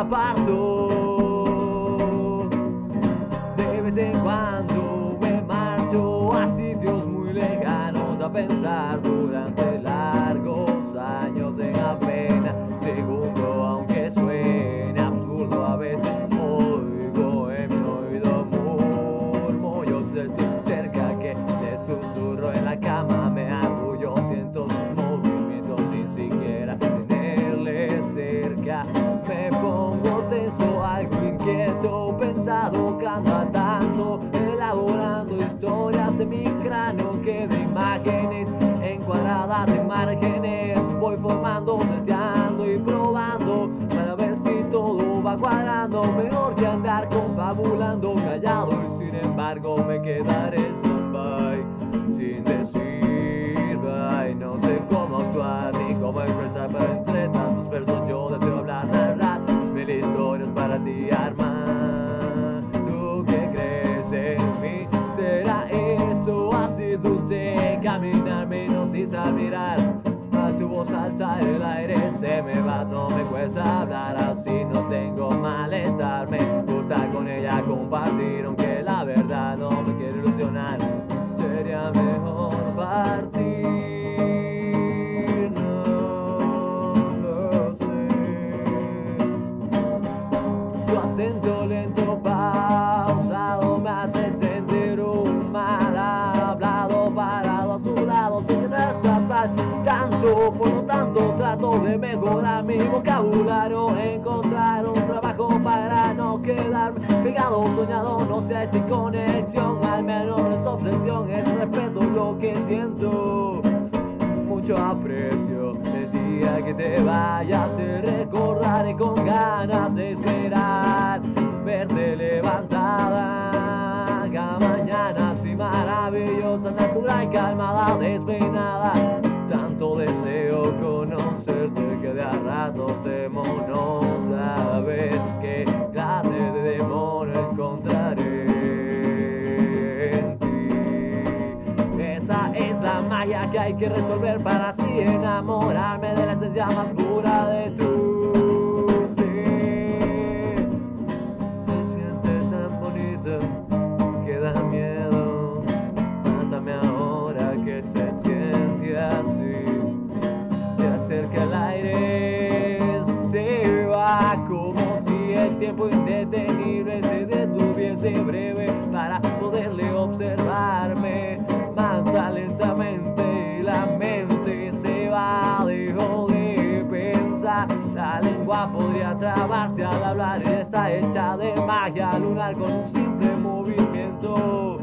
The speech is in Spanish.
aparto. De vez en cuando me marcho a sitios muy lejanos a pensar durante inquieto, pensado, canta tanto, elaborando historias en mi cráneo que de imágenes encuadradas en márgenes voy formando, deseando y probando para ver si todo va cuadrando. Dulce? Caminar me hipnotiza mirar a tu voz alza el aire se me va, no me cuesta hablar así, no tengo malestar, me gusta con ella compartir, aunque la verdad no me quiere ilusionar, sería mejor partir, no lo sé. Su acento lento, pausado, por lo tanto trato de mejorar mi vocabulario, encontrar un trabajo para no quedarme pegado, soñado, no sé si conexión, al menos no es obsesión, es respeto lo que siento. Mucho aprecio el día que te vayas te recordaré con ganas de esperar verte levantada cada mañana así maravillosa natural calmada despeinada es la magia que hay que resolver para así enamorarme de la esencia más pura de tu ser. Se siente tan bonito que da miedo. Mátame ahora que se siente así. Se acerca el aire, se va como si el tiempo indetenible Podría trabarse al hablar, está hecha de magia lunar con un simple movimiento.